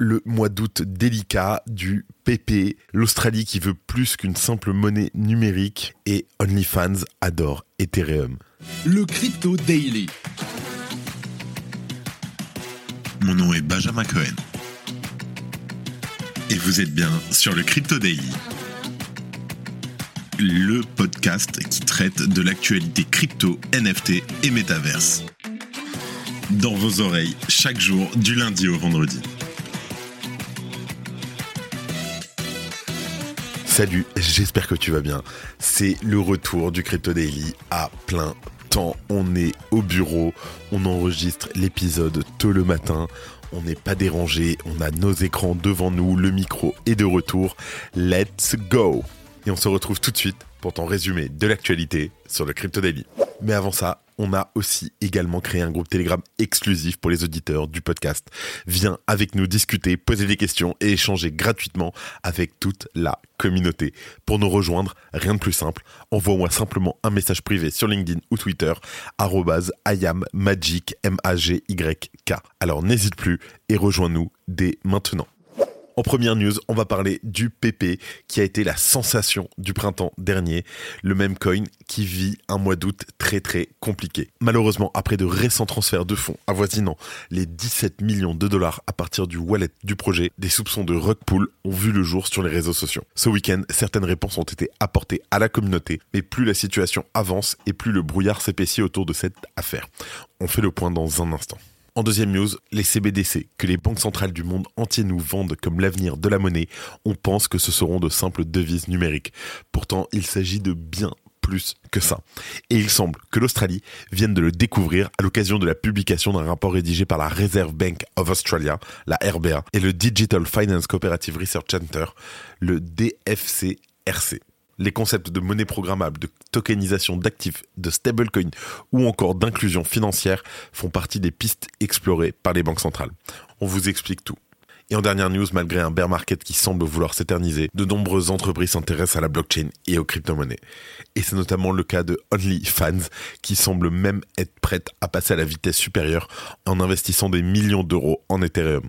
le mois d'août délicat du PP, l'Australie qui veut plus qu'une simple monnaie numérique et OnlyFans adore Ethereum. Le Crypto Daily. Mon nom est Benjamin Cohen. Et vous êtes bien sur le Crypto Daily. Le podcast qui traite de l'actualité crypto, NFT et métaverse. Dans vos oreilles, chaque jour, du lundi au vendredi. Salut, j'espère que tu vas bien. C'est le retour du Crypto Daily à plein temps. On est au bureau, on enregistre l'épisode tôt le matin. On n'est pas dérangé, on a nos écrans devant nous, le micro est de retour. Let's go! Et on se retrouve tout de suite pour ton résumé de l'actualité sur le Crypto Daily. Mais avant ça, on a aussi également créé un groupe Telegram exclusif pour les auditeurs du podcast. Viens avec nous discuter, poser des questions et échanger gratuitement avec toute la communauté. Pour nous rejoindre, rien de plus simple, envoie-moi simplement un message privé sur LinkedIn ou Twitter, @iammagic m a g y k. Alors n'hésite plus et rejoins-nous dès maintenant. En première news, on va parler du PP qui a été la sensation du printemps dernier, le même coin qui vit un mois d'août très très compliqué. Malheureusement, après de récents transferts de fonds avoisinant les 17 millions de dollars à partir du wallet du projet, des soupçons de rug pull ont vu le jour sur les réseaux sociaux. Ce week-end, certaines réponses ont été apportées à la communauté, mais plus la situation avance et plus le brouillard s'épaissit autour de cette affaire. On fait le point dans un instant. En deuxième news, les CBDC, que les banques centrales du monde entier nous vendent comme l'avenir de la monnaie, on pense que ce seront de simples devises numériques. Pourtant, il s'agit de bien plus que ça. Et il semble que l'Australie vienne de le découvrir à l'occasion de la publication d'un rapport rédigé par la Reserve Bank of Australia, la RBA, et le Digital Finance Cooperative Research Center, le DFCRC les concepts de monnaie programmable, de tokenisation d'actifs, de stablecoin ou encore d'inclusion financière font partie des pistes explorées par les banques centrales. On vous explique tout. Et en dernière news, malgré un bear market qui semble vouloir s'éterniser, de nombreuses entreprises s'intéressent à la blockchain et aux crypto-monnaies. Et c'est notamment le cas de OnlyFans, qui semble même être prête à passer à la vitesse supérieure en investissant des millions d'euros en Ethereum.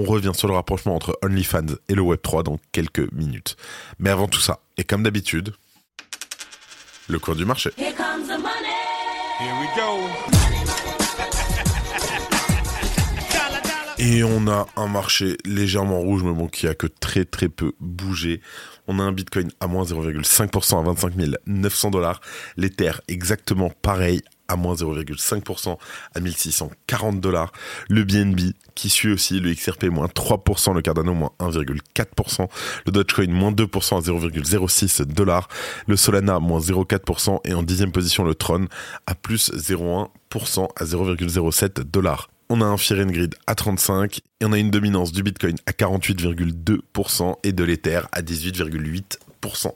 On revient sur le rapprochement entre OnlyFans et le Web3 dans quelques minutes. Mais avant tout ça, et comme d'habitude, le cours du marché. Here comes the money. Here we go. Et on a un marché légèrement rouge, mais bon, qui a que très très peu bougé. On a un Bitcoin à moins 0,5% à 25 900 dollars. L'Ether exactement pareil à moins 0,5% à 1640 dollars. Le BNB qui suit aussi, le XRP moins 3%, le Cardano moins 1,4%, le Dogecoin moins 2% à 0,06 dollars, le Solana moins 0,4% et en dixième position le Tron à plus 0,1% à 0,07 dollars. On a un Fear and Grid à 35 et on a une dominance du Bitcoin à 48,2% et de l'Ether à 18,8%.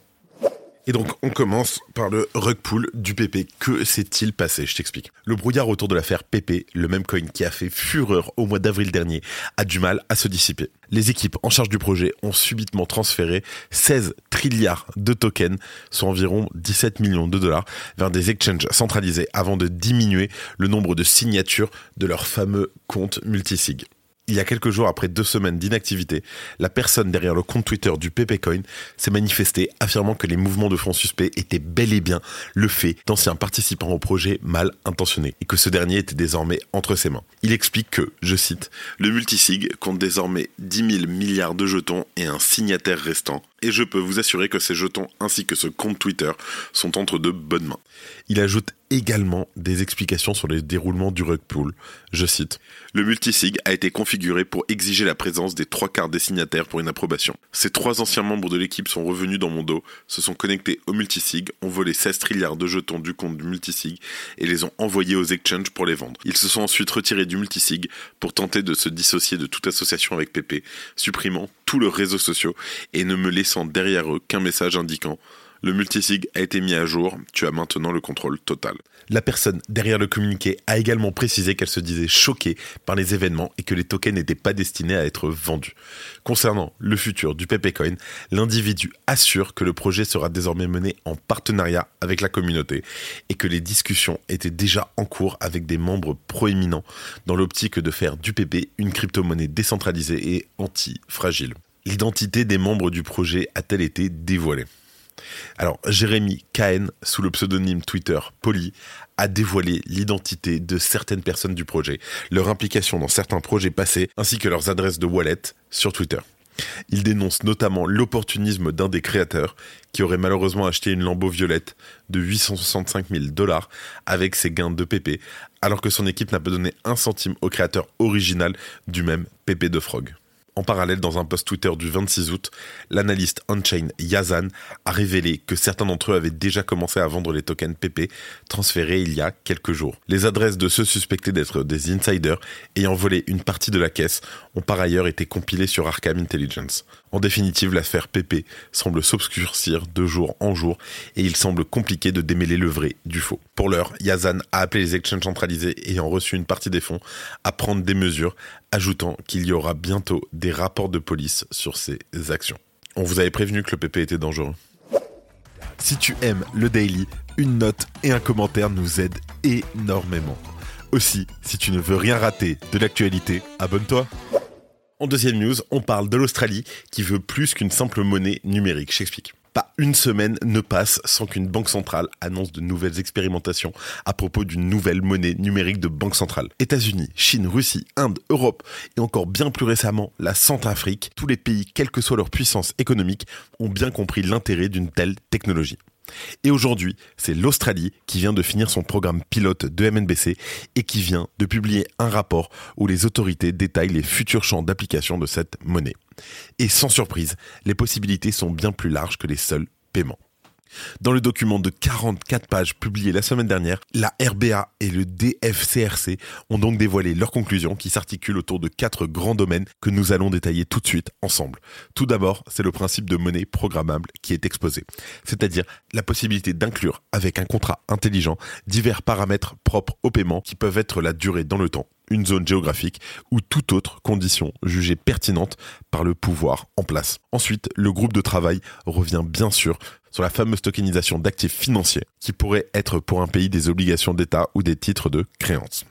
Et donc, on commence par le rug pull du PP. Que s'est-il passé? Je t'explique. Le brouillard autour de l'affaire PP, le même coin qui a fait fureur au mois d'avril dernier, a du mal à se dissiper. Les équipes en charge du projet ont subitement transféré 16 trilliards de tokens, soit environ 17 millions de dollars, vers des exchanges centralisés avant de diminuer le nombre de signatures de leur fameux compte multisig. Il y a quelques jours, après deux semaines d'inactivité, la personne derrière le compte Twitter du PPCoin s'est manifestée affirmant que les mouvements de fonds suspects étaient bel et bien le fait d'anciens participants au projet mal intentionnés et que ce dernier était désormais entre ses mains. Il explique que, je cite, le multisig compte désormais 10 000 milliards de jetons et un signataire restant et je peux vous assurer que ces jetons ainsi que ce compte Twitter sont entre de bonnes mains. Il ajoute également des explications sur le déroulement du rug pull. Je cite Le multisig a été configuré pour exiger la présence des trois quarts des signataires pour une approbation. Ces trois anciens membres de l'équipe sont revenus dans mon dos, se sont connectés au multisig, ont volé 16 trilliards de jetons du compte du multisig et les ont envoyés aux exchanges pour les vendre. Ils se sont ensuite retirés du multisig pour tenter de se dissocier de toute association avec PP, supprimant tous leurs réseaux sociaux et ne me laissant derrière eux qu'un message indiquant Le multisig a été mis à jour, tu as maintenant le contrôle total. La personne derrière le communiqué a également précisé qu'elle se disait choquée par les événements et que les tokens n'étaient pas destinés à être vendus. Concernant le futur du Pepecoin, l'individu assure que le projet sera désormais mené en partenariat avec la communauté et que les discussions étaient déjà en cours avec des membres proéminents dans l'optique de faire du PP une crypto-monnaie décentralisée et anti-fragile. L'identité des membres du projet a-t-elle été dévoilée? Alors, Jérémy Cahen, sous le pseudonyme Twitter Poly, a dévoilé l'identité de certaines personnes du projet, leur implication dans certains projets passés, ainsi que leurs adresses de wallet sur Twitter. Il dénonce notamment l'opportunisme d'un des créateurs qui aurait malheureusement acheté une lambeau violette de 865 000 dollars avec ses gains de PP, alors que son équipe n'a pas donné un centime au créateur original du même PP de Frog. En parallèle, dans un post Twitter du 26 août, l'analyste on-chain Yazan a révélé que certains d'entre eux avaient déjà commencé à vendre les tokens PP transférés il y a quelques jours. Les adresses de ceux suspectés d'être des insiders ayant volé une partie de la caisse ont par ailleurs été compilées sur Arkham Intelligence. En définitive, l'affaire PP semble s'obscurcir de jour en jour et il semble compliqué de démêler le vrai du faux. Pour l'heure, Yazan a appelé les exchanges centralisés ayant reçu une partie des fonds à prendre des mesures, ajoutant qu'il y aura bientôt des rapports de police sur ces actions. On vous avait prévenu que le PP était dangereux. Si tu aimes le daily, une note et un commentaire nous aident énormément. Aussi, si tu ne veux rien rater de l'actualité, abonne-toi. En deuxième news, on parle de l'Australie qui veut plus qu'une simple monnaie numérique. J'explique. Pas une semaine ne passe sans qu'une banque centrale annonce de nouvelles expérimentations à propos d'une nouvelle monnaie numérique de banque centrale. États-Unis, Chine, Russie, Inde, Europe et encore bien plus récemment la Centrafrique, tous les pays, quelle que soit leur puissance économique, ont bien compris l'intérêt d'une telle technologie. Et aujourd'hui, c'est l'Australie qui vient de finir son programme pilote de MNBC et qui vient de publier un rapport où les autorités détaillent les futurs champs d'application de cette monnaie. Et sans surprise, les possibilités sont bien plus larges que les seuls paiements. Dans le document de 44 pages publié la semaine dernière, la RBA et le DFCRC ont donc dévoilé leurs conclusions qui s'articulent autour de quatre grands domaines que nous allons détailler tout de suite ensemble. Tout d'abord, c'est le principe de monnaie programmable qui est exposé, c'est-à-dire la possibilité d'inclure avec un contrat intelligent divers paramètres propres au paiement qui peuvent être la durée dans le temps, une zone géographique ou toute autre condition jugée pertinente par le pouvoir en place. Ensuite, le groupe de travail revient bien sûr sur la fameuse tokenisation d'actifs financiers qui pourrait être pour un pays des obligations d'État ou des titres de créance.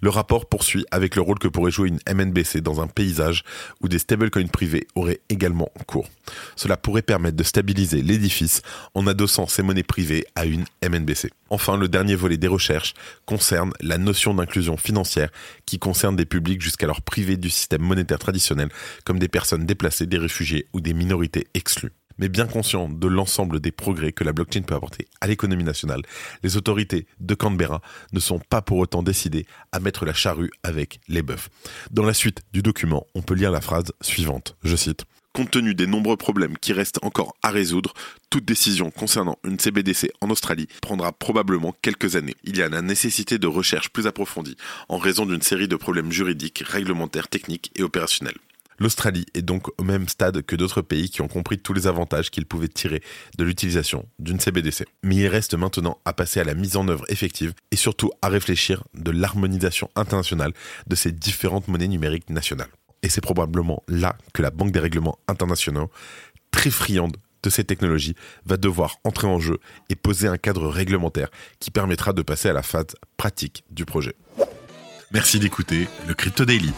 Le rapport poursuit avec le rôle que pourrait jouer une MNBC dans un paysage où des stablecoins privés auraient également cours. Cela pourrait permettre de stabiliser l'édifice en adossant ces monnaies privées à une MNBC. Enfin, le dernier volet des recherches concerne la notion d'inclusion financière qui concerne des publics jusqu'alors privés du système monétaire traditionnel comme des personnes déplacées, des réfugiés ou des minorités exclues mais bien conscient de l'ensemble des progrès que la blockchain peut apporter à l'économie nationale, les autorités de Canberra ne sont pas pour autant décidées à mettre la charrue avec les bœufs. Dans la suite du document, on peut lire la phrase suivante, je cite. Compte tenu des nombreux problèmes qui restent encore à résoudre, toute décision concernant une CBDC en Australie prendra probablement quelques années. Il y a la nécessité de recherches plus approfondies en raison d'une série de problèmes juridiques, réglementaires, techniques et opérationnels. L'Australie est donc au même stade que d'autres pays qui ont compris tous les avantages qu'ils pouvaient tirer de l'utilisation d'une CBDC. Mais il reste maintenant à passer à la mise en œuvre effective et surtout à réfléchir de l'harmonisation internationale de ces différentes monnaies numériques nationales. Et c'est probablement là que la Banque des règlements internationaux, très friande de ces technologies, va devoir entrer en jeu et poser un cadre réglementaire qui permettra de passer à la phase pratique du projet. Merci d'écouter le Crypto Daily.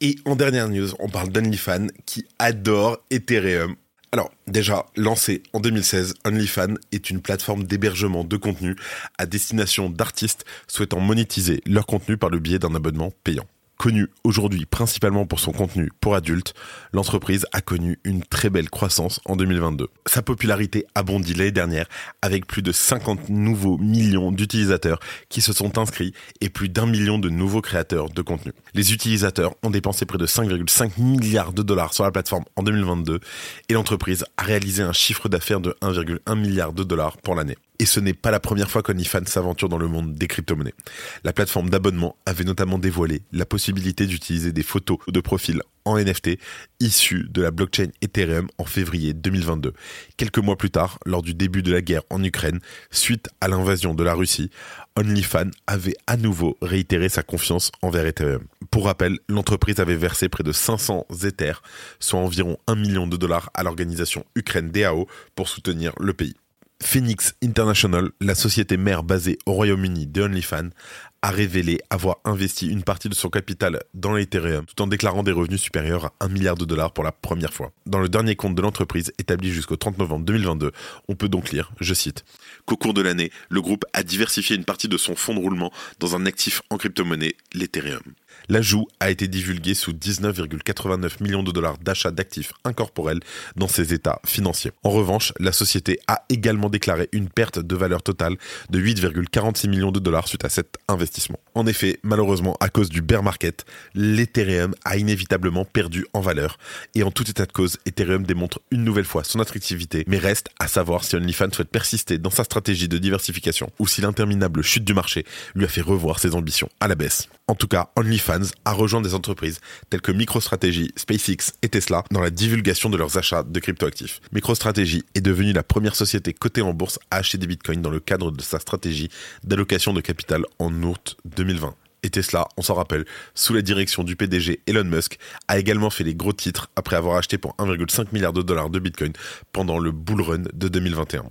Et en dernière news, on parle d'OnlyFans qui adore Ethereum. Alors, déjà, lancé en 2016, OnlyFans est une plateforme d'hébergement de contenu à destination d'artistes souhaitant monétiser leur contenu par le biais d'un abonnement payant. Connue aujourd'hui principalement pour son contenu pour adultes, l'entreprise a connu une très belle croissance en 2022. Sa popularité a bondi l'année dernière avec plus de 50 nouveaux millions d'utilisateurs qui se sont inscrits et plus d'un million de nouveaux créateurs de contenu. Les utilisateurs ont dépensé près de 5,5 milliards de dollars sur la plateforme en 2022 et l'entreprise a réalisé un chiffre d'affaires de 1,1 milliard de dollars pour l'année. Et ce n'est pas la première fois qu'OnlyFans s'aventure dans le monde des crypto-monnaies. La plateforme d'abonnement avait notamment dévoilé la possibilité d'utiliser des photos de profil en NFT issus de la blockchain Ethereum en février 2022. Quelques mois plus tard, lors du début de la guerre en Ukraine, suite à l'invasion de la Russie, OnlyFans avait à nouveau réitéré sa confiance envers Ethereum. Pour rappel, l'entreprise avait versé près de 500 Ethers, soit environ 1 million de dollars à l'organisation Ukraine DAO pour soutenir le pays. Phoenix International, la société mère basée au Royaume-Uni de OnlyFans, a révélé avoir investi une partie de son capital dans l'Ethereum tout en déclarant des revenus supérieurs à 1 milliard de dollars pour la première fois. Dans le dernier compte de l'entreprise établi jusqu'au 30 novembre 2022, on peut donc lire, je cite, qu'au cours de l'année, le groupe a diversifié une partie de son fonds de roulement dans un actif en crypto-monnaie, l'Ethereum. L'ajout a été divulgué sous 19,89 millions de dollars d'achat d'actifs incorporels dans ses états financiers. En revanche, la société a également déclaré une perte de valeur totale de 8,46 millions de dollars suite à cet investissement. En effet, malheureusement, à cause du bear market, l'Ethereum a inévitablement perdu en valeur. Et en tout état de cause, Ethereum démontre une nouvelle fois son attractivité, mais reste à savoir si OnlyFans souhaite persister dans sa stratégie de diversification ou si l'interminable chute du marché lui a fait revoir ses ambitions à la baisse. En tout cas, OnlyFans a rejoint des entreprises telles que MicroStrategy, SpaceX et Tesla dans la divulgation de leurs achats de cryptoactifs. MicroStrategy est devenue la première société cotée en bourse à acheter des bitcoins dans le cadre de sa stratégie d'allocation de capital en août 2020. Et Tesla, on s'en rappelle, sous la direction du PDG Elon Musk, a également fait les gros titres après avoir acheté pour 1,5 milliard de dollars de Bitcoin pendant le bull run de 2021.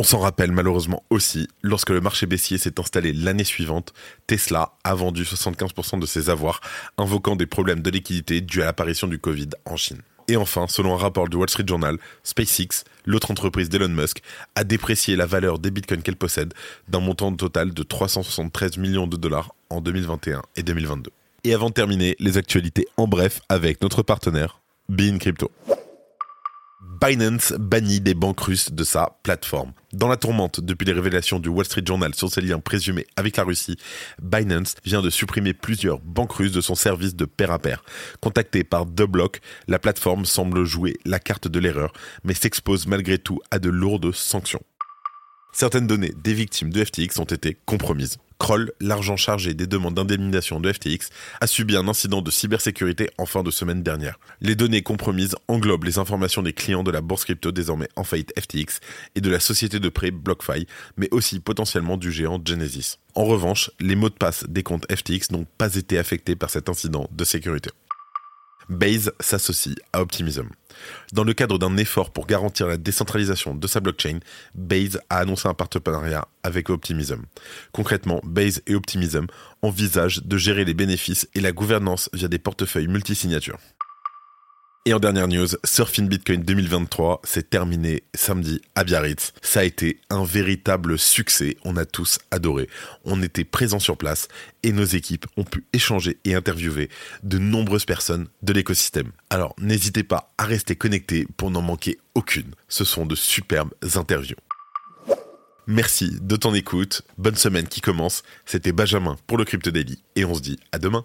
On s'en rappelle malheureusement aussi, lorsque le marché baissier s'est installé l'année suivante, Tesla a vendu 75% de ses avoirs, invoquant des problèmes de liquidité dus à l'apparition du Covid en Chine. Et enfin, selon un rapport du Wall Street Journal, SpaceX, l'autre entreprise d'Elon Musk, a déprécié la valeur des bitcoins qu'elle possède d'un montant total de 373 millions de dollars en 2021 et 2022. Et avant de terminer, les actualités en bref avec notre partenaire, Bean Crypto. Binance bannit des banques russes de sa plateforme. Dans la tourmente depuis les révélations du Wall Street Journal sur ses liens présumés avec la Russie, Binance vient de supprimer plusieurs banques russes de son service de pair à pair. Contactée par The la plateforme semble jouer la carte de l'erreur, mais s'expose malgré tout à de lourdes sanctions. Certaines données des victimes de FTX ont été compromises. Kroll, l'argent chargé des demandes d'indemnisation de FTX, a subi un incident de cybersécurité en fin de semaine dernière. Les données compromises englobent les informations des clients de la bourse crypto désormais en faillite FTX et de la société de prêt BlockFi, mais aussi potentiellement du géant Genesis. En revanche, les mots de passe des comptes FTX n'ont pas été affectés par cet incident de sécurité. Base s'associe à Optimism. Dans le cadre d'un effort pour garantir la décentralisation de sa blockchain, Base a annoncé un partenariat avec Optimism. Concrètement, Base et Optimism envisagent de gérer les bénéfices et la gouvernance via des portefeuilles multisignatures. Et en dernière news, Surfing Bitcoin 2023 s'est terminé samedi à Biarritz. Ça a été un véritable succès, on a tous adoré. On était présents sur place et nos équipes ont pu échanger et interviewer de nombreuses personnes de l'écosystème. Alors n'hésitez pas à rester connectés pour n'en manquer aucune. Ce sont de superbes interviews. Merci de ton écoute, bonne semaine qui commence. C'était Benjamin pour le Crypto Daily et on se dit à demain.